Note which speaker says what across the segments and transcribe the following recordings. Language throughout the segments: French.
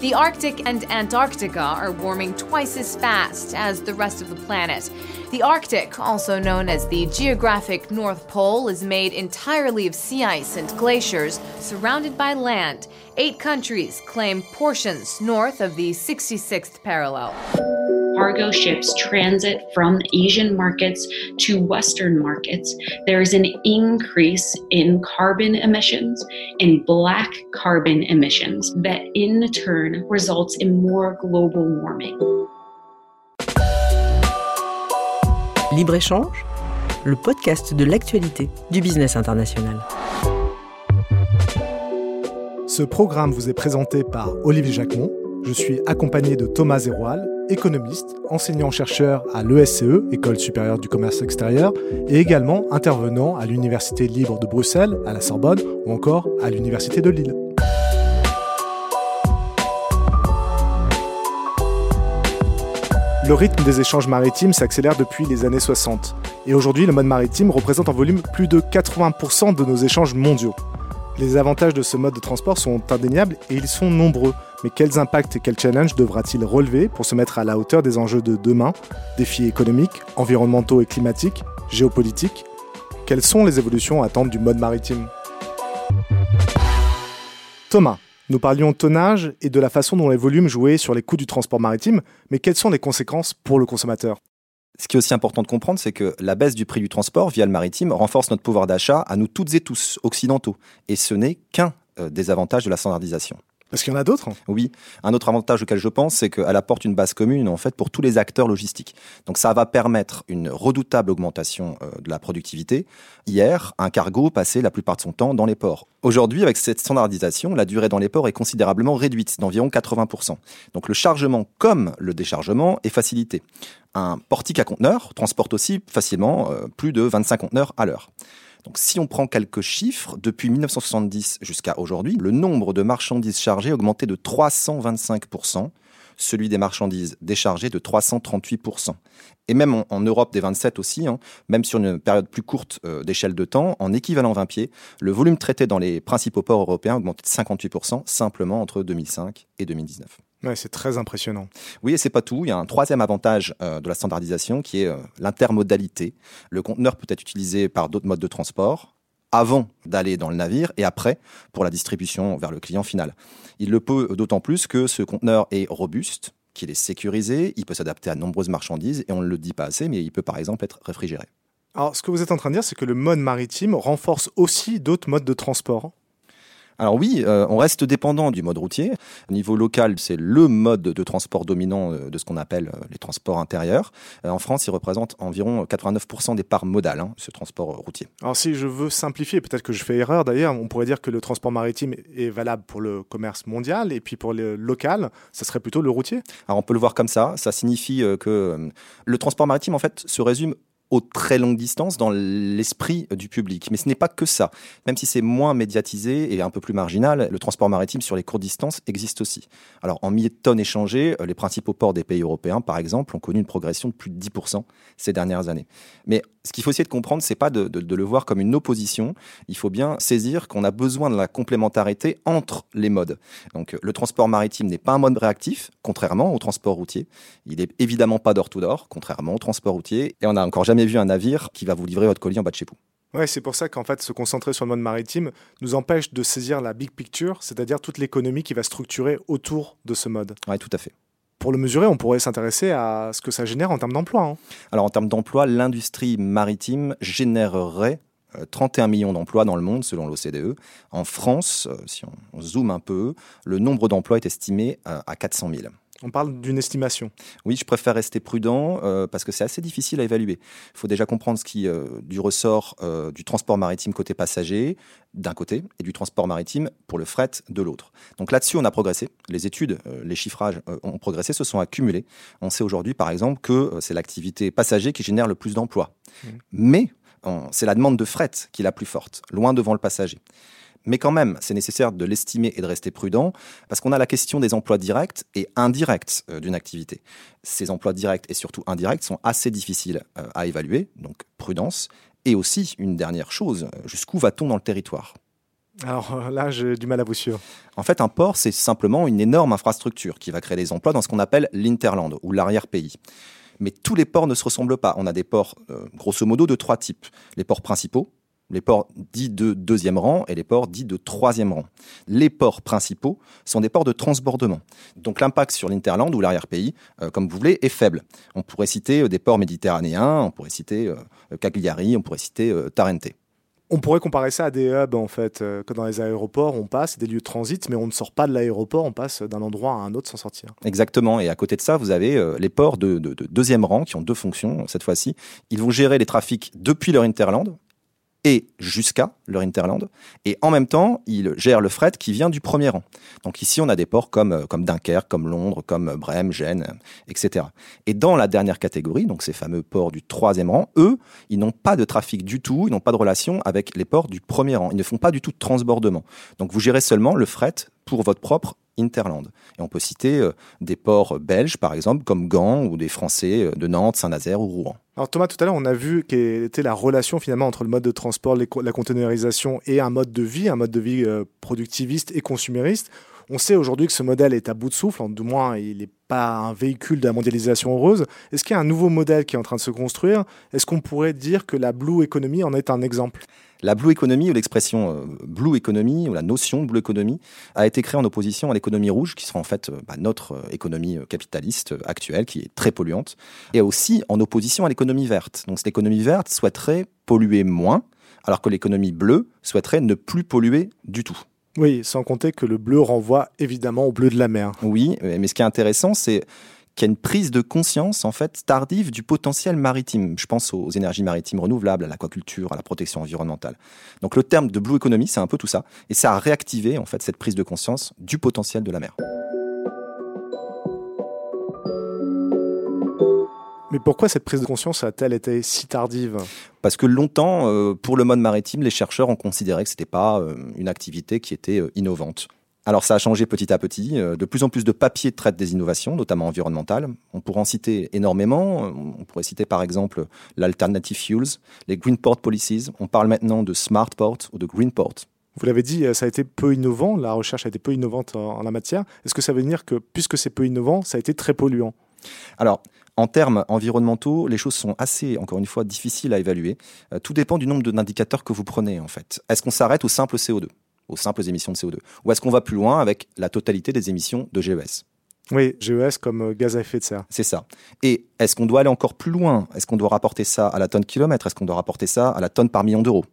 Speaker 1: The Arctic and Antarctica are warming twice as fast as the rest of the planet. The Arctic, also known as the geographic North Pole, is made entirely of sea ice and glaciers surrounded by land. Eight countries claim portions north of the 66th parallel.
Speaker 2: Cargo ships transit from Asian markets to Western markets, there is an increase in carbon emissions, in black carbon emissions, that in turn results in more global warming.
Speaker 3: Libre-échange, le podcast de l'actualité du business international.
Speaker 4: Ce programme vous est présenté par Olivier Jacquemont. Je suis accompagné de Thomas Zeroual, économiste, enseignant-chercheur à l'ESCE, École supérieure du commerce extérieur, et également intervenant à l'Université libre de Bruxelles, à la Sorbonne ou encore à l'Université de Lille. Le rythme des échanges maritimes s'accélère depuis les années 60. Et aujourd'hui, le mode maritime représente en volume plus de 80% de nos échanges mondiaux. Les avantages de ce mode de transport sont indéniables et ils sont nombreux. Mais quels impacts et quels challenges devra-t-il relever pour se mettre à la hauteur des enjeux de demain Défis économiques, environnementaux et climatiques, géopolitiques? Quelles sont les évolutions à attendre du mode maritime? Thomas, nous parlions tonnage et de la façon dont les volumes jouaient sur les coûts du transport maritime, mais quelles sont les conséquences pour le consommateur?
Speaker 5: Ce qui est aussi important de comprendre, c'est que la baisse du prix du transport via le maritime renforce notre pouvoir d'achat à nous toutes et tous, occidentaux. Et ce n'est qu'un euh, des avantages de la standardisation.
Speaker 4: Parce qu'il y en a d'autres
Speaker 5: Oui. Un autre avantage auquel je pense, c'est qu'elle apporte une base commune en fait pour tous les acteurs logistiques. Donc ça va permettre une redoutable augmentation euh, de la productivité. Hier, un cargo passait la plupart de son temps dans les ports. Aujourd'hui, avec cette standardisation, la durée dans les ports est considérablement réduite, d'environ 80%. Donc le chargement comme le déchargement est facilité. Un portique à conteneurs transporte aussi facilement euh, plus de 25 conteneurs à l'heure. Donc si on prend quelques chiffres, depuis 1970 jusqu'à aujourd'hui, le nombre de marchandises chargées a augmenté de 325%, celui des marchandises déchargées de 338%. Et même en, Europe des 27 aussi, hein, même sur une période plus courte euh, d'échelle de temps, en équivalent 20 pieds, le volume traité dans les principaux ports européens a augmenté de 58% simplement entre 2005 et 2019.
Speaker 4: Ouais, c'est très impressionnant.
Speaker 5: Oui, et c'est pas tout. Il y a un troisième avantage euh, de la standardisation qui est euh, l'intermodalité. Le conteneur peut être utilisé par d'autres modes de transport avant d'aller dans le navire et après pour la distribution vers le client final. Il le peut d'autant plus que ce conteneur est robuste, qu'il est sécurisé, il peut s'adapter à nombreuses marchandises et on ne le dit pas assez, mais il peut par exemple être réfrigéré.
Speaker 4: Alors, ce que vous êtes en train de dire, c'est que le mode maritime renforce aussi d'autres modes de transport.
Speaker 5: Alors oui, euh, on reste dépendant du mode routier. Au niveau local, c'est le mode de transport dominant euh, de ce qu'on appelle euh, les transports intérieurs. en France, il représente environ 89% des parts modales, hein, ce transport routier.
Speaker 4: Alors si je veux simplifier, peut-être que je fais erreur d'ailleurs, on pourrait dire que le transport maritime est valable pour le commerce mondial et puis pour le local, ça serait plutôt le routier?
Speaker 5: Alors on peut le voir comme ça. Ça signifie que le transport maritime, en fait, se résume aux très longues distances dans l'esprit du public. Mais ce n'est pas que ça. Même si c'est moins médiatisé et un peu plus marginal, le transport maritime sur les courtes distances existe aussi. Alors, en milliers de tonnes échangées, euh, les principaux ports des pays européens, par exemple, ont connu une progression de plus de 10% ces dernières années. Mais ce qu'il faut essayer de comprendre, c'est pas de, de, le voir comme une opposition. Il faut bien saisir qu'on a besoin de la complémentarité entre les modes. Donc, le transport maritime n'est pas un mode réactif, contrairement au transport routier. Il est évidemment pas d'or tout d'or, contrairement au transport routier. Et on n'a encore jamais vu un navire qui va vous livrer votre colis en bas de chez vous.
Speaker 4: Ouais, c'est pour ça qu'en fait, se concentrer sur le mode maritime nous empêche de saisir la big picture, c'est-à-dire toute l'économie qui va structurer autour de ce mode.
Speaker 5: Oui, tout à fait
Speaker 4: pour le mesurer, on pourrait s'intéresser à ce que ça génère en termes d'emploi. Hein.
Speaker 5: Alors en termes d'emploi, l'industrie maritime générerait 31 euh, millions d'emplois dans le monde selon l'OCDE. En France, euh, si on zoome un peu, le nombre d'emplois est estimé euh, à 400 000.
Speaker 4: On parle d'une estimation.
Speaker 5: Oui, je préfère rester prudent parce que c'est assez difficile à évaluer. Il faut déjà comprendre ce qui du ressort du transport maritime côté passager d'un côté et du transport maritime pour le fret de l'autre. Donc là-dessus, on a progressé. Les études, les chiffrages ont progressé, se sont accumulés. On sait aujourd'hui, par exemple, que c'est l'activité passager qui génère le plus d'emplois. Mmh. Mais c'est la demande de fret qui est la plus forte, loin devant le passager. Mais quand même, c'est nécessaire de l'estimer et de rester prudent, parce qu'on a la question des emplois directs et indirects euh, d'une activité. Ces emplois directs et surtout indirects sont assez difficiles euh, à évaluer, donc prudence. Et aussi, une dernière chose, jusqu'où va-t-on dans le territoire?
Speaker 4: Alors là, j'ai du mal à vous suivre.
Speaker 5: En fait, un port, c'est simplement une énorme infrastructure qui va créer des emplois dans ce qu'on appelle l'interland ou l'arrière-pays. Mais tous les ports ne se ressemblent pas. On a des ports, euh, grosso modo, de trois types. Les ports principaux, les ports dits de deuxième rang et les ports dits de troisième rang. Les ports principaux sont des ports de transbordement. Donc l'impact sur l'interland ou l'arrière-pays, euh, comme vous voulez, est faible. On pourrait citer euh, des ports méditerranéens, on pourrait citer euh, Cagliari, on pourrait citer Tarente.
Speaker 4: On pourrait comparer ça à des hubs, en fait, que dans les aéroports, on passe, des lieux de transit, mais on ne sort pas de l'aéroport, on passe d'un endroit à un autre sans sortir.
Speaker 5: Exactement. Et à côté de ça, vous avez les ports de, de deuxième rang qui ont deux fonctions cette fois-ci. Ils vont gérer les trafics depuis leur interland et jusqu'à leur Interland. Et en même temps, ils gèrent le fret qui vient du premier rang. Donc ici, on a des ports comme, euh, comme Dunkerque, comme Londres, comme Brême, Gênes, etc. Et dans la dernière catégorie, donc ces fameux ports du troisième rang, eux, ils n'ont pas de trafic du tout, ils n'ont pas de relation avec les ports du premier rang. Ils ne font pas du tout de transbordement. Donc vous gérez seulement le fret pour votre propre Interland. Et on peut citer euh, des ports belges, par exemple, comme Gand, ou des Français euh, de Nantes, Saint-Nazaire ou Rouen.
Speaker 4: Alors Thomas, tout à l'heure, on a vu quelle était la relation finalement entre le mode de transport, la conteneurisation et un mode de vie, un mode de vie euh, productiviste et consumériste. On sait aujourd'hui que ce modèle est à bout de souffle, du moins il n'est pas un véhicule de la mondialisation heureuse. Est-ce qu'il y a un nouveau modèle qui est en train de se construire? Est-ce qu'on pourrait dire que la Blue Economy en est un exemple?
Speaker 5: La Blue Economy ou l'expression euh, Blue Economy ou la notion Blue Economy a été créée en opposition à l'économie rouge qui sera en fait euh, bah, notre euh, économie capitaliste actuelle qui est très polluante et aussi en opposition à l'économie verte. Donc l'économie verte souhaiterait polluer moins alors que l'économie bleue souhaiterait ne plus polluer du tout.
Speaker 4: Oui, sans compter que le bleu renvoie évidemment au bleu de la mer.
Speaker 5: Oui, mais ce qui est intéressant, c'est qu'il y a une prise de conscience en fait tardive du potentiel maritime. Je pense aux énergies maritimes renouvelables, à l'aquaculture, à la protection environnementale. Donc le terme de blue economy, c'est un peu tout ça, et ça a réactivé en fait cette prise de conscience du potentiel de la mer.
Speaker 4: Mais pourquoi cette prise de conscience a-t-elle été si tardive?
Speaker 5: Parce que longtemps, euh, pour le mode maritime, les chercheurs ont considéré que ce n'était pas euh, une activité qui était euh, innovante. Alors ça a changé petit à petit. De plus en plus de papiers traitent des innovations, notamment environnementales. On pourrait en citer énormément. On pourrait citer par exemple l'Alternative Fuels, les Green Port Policies. On parle maintenant de Smart Port ou de Green Port.
Speaker 4: Vous l'avez dit, ça a été peu innovant, la recherche a été peu innovante en, la matière. Est-ce que ça veut dire que puisque c'est peu innovant, ça a été très polluant?
Speaker 5: Alors, en termes environnementaux, les choses sont assez, encore une fois, difficiles à évaluer. Euh, tout dépend du nombre d'indicateurs que vous prenez, en fait. Est-ce qu'on s'arrête au simple CO2, aux simples émissions de CO2 Ou est-ce qu'on va plus loin avec la totalité des émissions de GES
Speaker 4: oui, GES comme euh, gaz à effet de serre.
Speaker 5: C'est ça. Et est-ce qu'on doit aller encore plus loin? Est-ce qu'on doit rapporter ça à la tonne kilomètre? Est-ce qu'on doit rapporter ça à la tonne par million d'euros?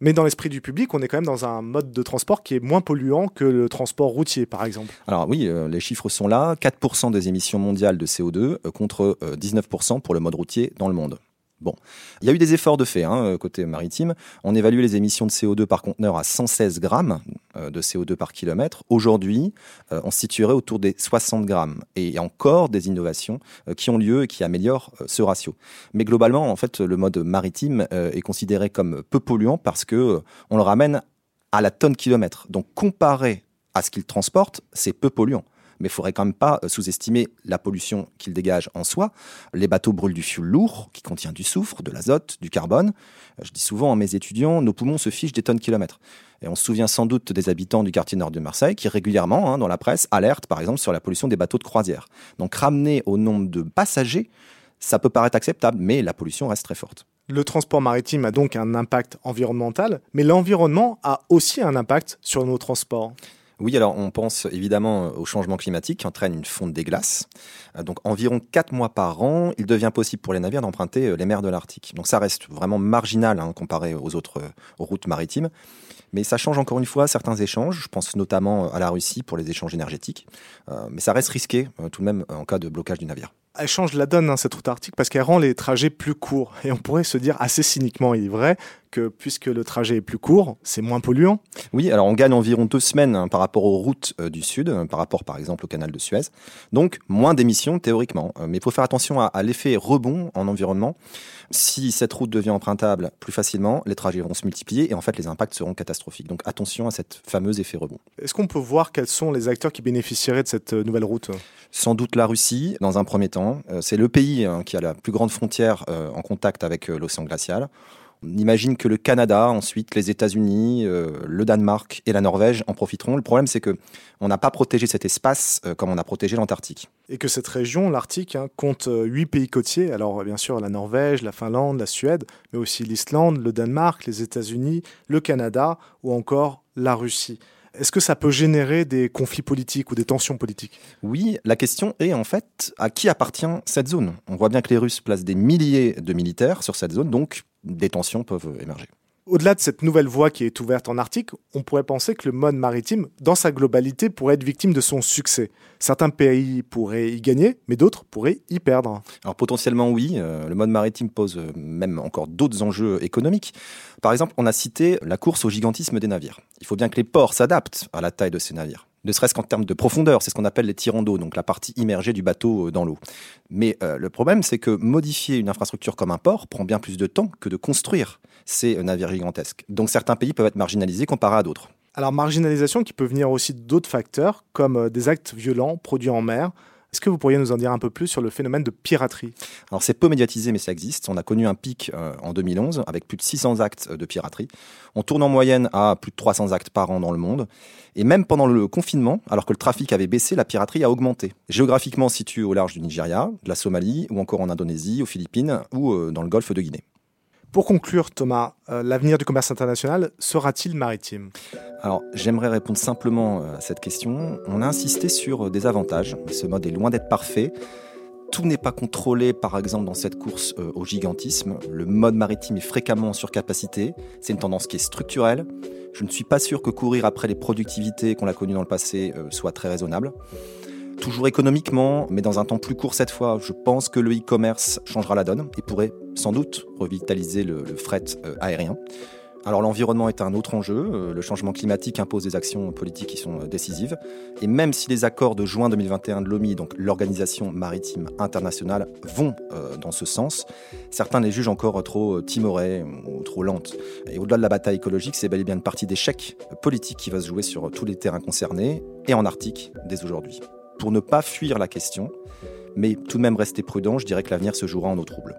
Speaker 4: Mais dans l'esprit du public, on est quand même dans un mode de transport qui est moins polluant que le transport routier, par exemple.
Speaker 5: Alors oui, euh, les chiffres sont là. 4% des émissions mondiales de CO2 euh, contre 19% euh, pour le mode routier dans le monde. Bon, il y a eu des efforts de fait hein, euh, côté maritime. On évalue les émissions de CO2 par conteneur à 116 grammes euh, de CO2 par kilomètre. Aujourd'hui, euh, on se situerait autour des 60 grammes. Et il y a encore des innovations qui ont lieu et qui améliorent ce ratio. Mais globalement, en fait, le mode maritime est considéré comme peu polluant parce que on le ramène à la tonne kilomètre. Donc comparé à ce qu'il transporte, c'est peu polluant mais il faudrait quand même pas euh, sous-estimer la pollution qu'il dégage en soi. Les bateaux brûlent du fioul lourd qui contient du soufre, de l'azote, du carbone. Euh, je dis souvent à mes étudiants, nos poumons se fichent des tonnes kilomètres. Et on se souvient sans doute des habitants du quartier nord de Marseille qui régulièrement, hein, dans la presse, alertent par exemple sur la pollution des bateaux de croisière. Donc ramener au nombre de passagers, ça peut paraître acceptable, mais la pollution reste très forte.
Speaker 4: Le transport maritime a donc un impact environnemental, mais l'environnement a aussi un impact sur nos transports.
Speaker 5: Oui, alors on pense évidemment au changement climatique qui entraîne une fonte des glaces. Euh, donc environ 4 mois par an, il devient possible pour les navires d'emprunter euh, les mers de l'Arctique. Donc ça reste vraiment marginal hein, comparé aux autres euh, routes maritimes. Mais ça change encore une fois certains échanges. Je pense notamment à la Russie pour les échanges énergétiques. mais ça reste risqué tout de même en cas de blocage du navire
Speaker 4: elle change la donne, hein, cette route arctique, parce qu'elle rend les trajets plus courts. Et on pourrait se dire assez cyniquement, il est vrai, que puisque le trajet est plus court, c'est moins polluant.
Speaker 5: Oui, alors on gagne environ deux semaines hein, par rapport aux routes euh, du Sud, euh, par rapport par exemple au canal de Suez. Donc moins d'émissions théoriquement. Euh, mais il faut faire attention à, l'effet rebond en environnement. Si cette route devient empruntable plus facilement, les trajets vont se multiplier et en fait les impacts seront catastrophiques. Donc attention à cette fameuse effet rebond.
Speaker 4: Est-ce qu'on peut voir quels sont les acteurs qui bénéficieraient de cette nouvelle route?
Speaker 5: Sans doute la Russie, dans un premier temps. C'est le pays hein, qui a la plus grande frontière en contact avec l'océan glacial. On imagine que le Canada, ensuite les États-Unis, euh, le Danemark et la Norvège en profiteront. Le problème, c'est que on n'a pas protégé cet espace euh, comme on a protégé l'Antarctique.
Speaker 4: Et que cette région, l'Arctique, hein, compte euh, huit pays côtiers. Alors bien sûr la Norvège, la Finlande, la Suède, mais aussi l'Islande, le Danemark, les États-Unis, le Canada ou encore la Russie. Est-ce que ça peut générer des conflits politiques ou des tensions politiques?
Speaker 5: Oui, la question est en fait à qui appartient cette zone? On voit bien que les Russes placent des milliers de militaires sur cette zone, donc des tensions peuvent émerger.
Speaker 4: Au-delà de cette nouvelle voie qui est ouverte en Arctique, on pourrait penser que le mode maritime, dans sa globalité, pourrait être victime de son succès. Certains pays pourraient y gagner, mais d'autres pourraient y perdre.
Speaker 5: Alors potentiellement oui, euh, le mode maritime pose euh, même encore d'autres enjeux économiques. Par exemple, on a cité la course au gigantisme des navires. Il faut bien que les ports s'adaptent à la taille de ces navires ne serait-ce qu'en termes de profondeur, c'est ce qu'on appelle les tirants d'eau, donc la partie immergée du bateau euh, dans l'eau. Mais le problème, c'est que modifier une infrastructure comme un port prend bien plus de temps que de construire ces navires gigantesques. Donc certains pays peuvent être marginalisés comparé à d'autres.
Speaker 4: Alors marginalisation qui peut venir aussi d'autres facteurs, comme euh, des actes violents produits en mer. Est-ce que vous pourriez nous en dire un peu plus sur le phénomène de piraterie?
Speaker 5: Alors c'est peu médiatisé, mais ça existe. On a connu un pic euh, en 2011 avec plus de 600 actes euh, de piraterie. On tourne en moyenne à plus de 300 actes par an dans le monde. Et même pendant le confinement, alors que le trafic avait baissé, la piraterie a augmenté. Géographiquement située au large du Nigeria, de la Somalie, ou encore en Indonésie, aux Philippines ou dans le golfe de Guinée.
Speaker 4: Pour conclure, Thomas, euh, l'avenir du commerce international sera-t-il maritime?
Speaker 5: Alors, j'aimerais répondre simplement euh, à cette question. On a insisté sur euh, des avantages, ce mode est loin d'être parfait. Tout n'est pas contrôlé, par exemple, dans cette course au gigantisme. Le mode maritime est fréquemment en surcapacité. C'est une tendance qui est structurelle. Je ne suis pas sûr que courir après les productivités qu'on a connues dans le passé soit très raisonnable toujours économiquement, mais dans un temps plus court cette fois. Je pense que le e-commerce changera la donne et pourrait sans doute revitaliser le, fret euh, aérien. Alors l'environnement est un autre enjeu, euh, le changement climatique impose des actions politiques qui sont euh, décisives, et même si les accords de juin 2021 de l'OMI, donc l'Organisation maritime internationale, vont dans ce sens, certains les jugent encore trop timorées ou trop lentes. Et au-delà de la bataille écologique, c'est bel et bien une partie d'échec politique qui va se jouer sur tous les terrains concernés, et en Arctique dès aujourd'hui pour ne pas fuir la question, mais tout de même rester prudent, je dirais que l'avenir se jouera en eau trouble.